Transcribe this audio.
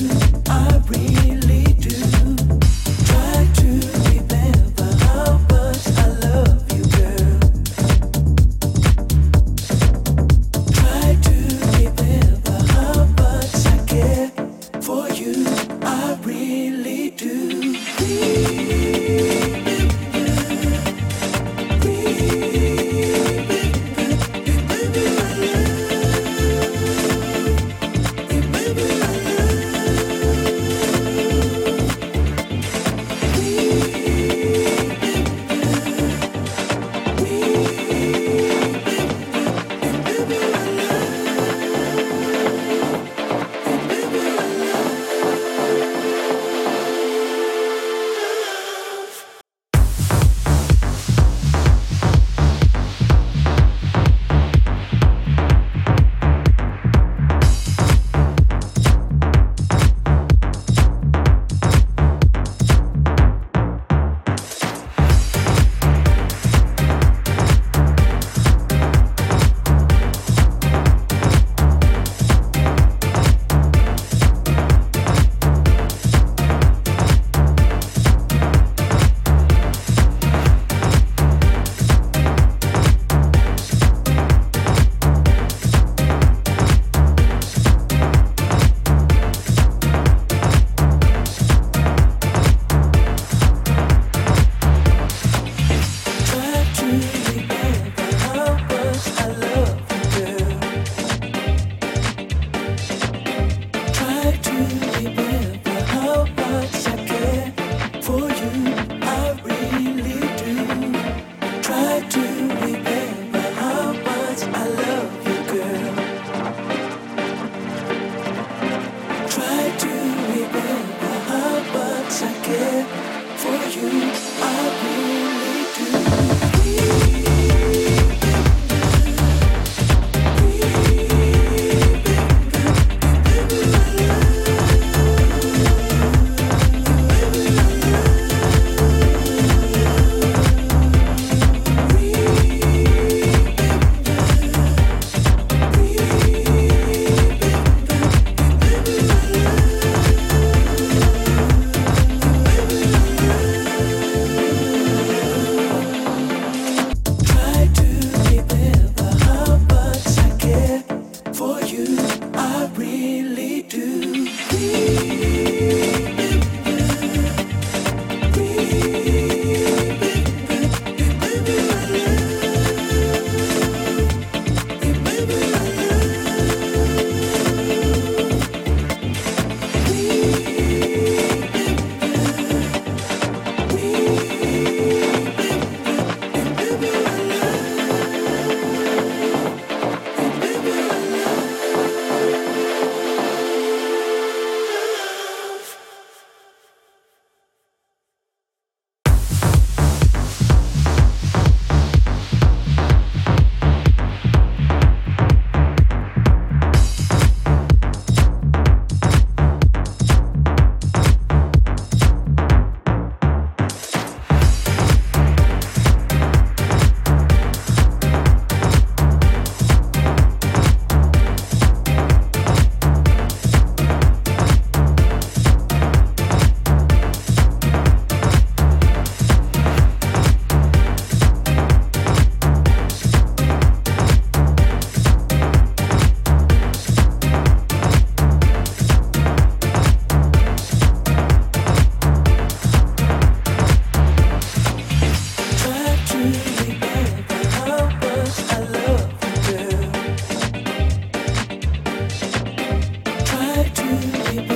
you. I guess. you.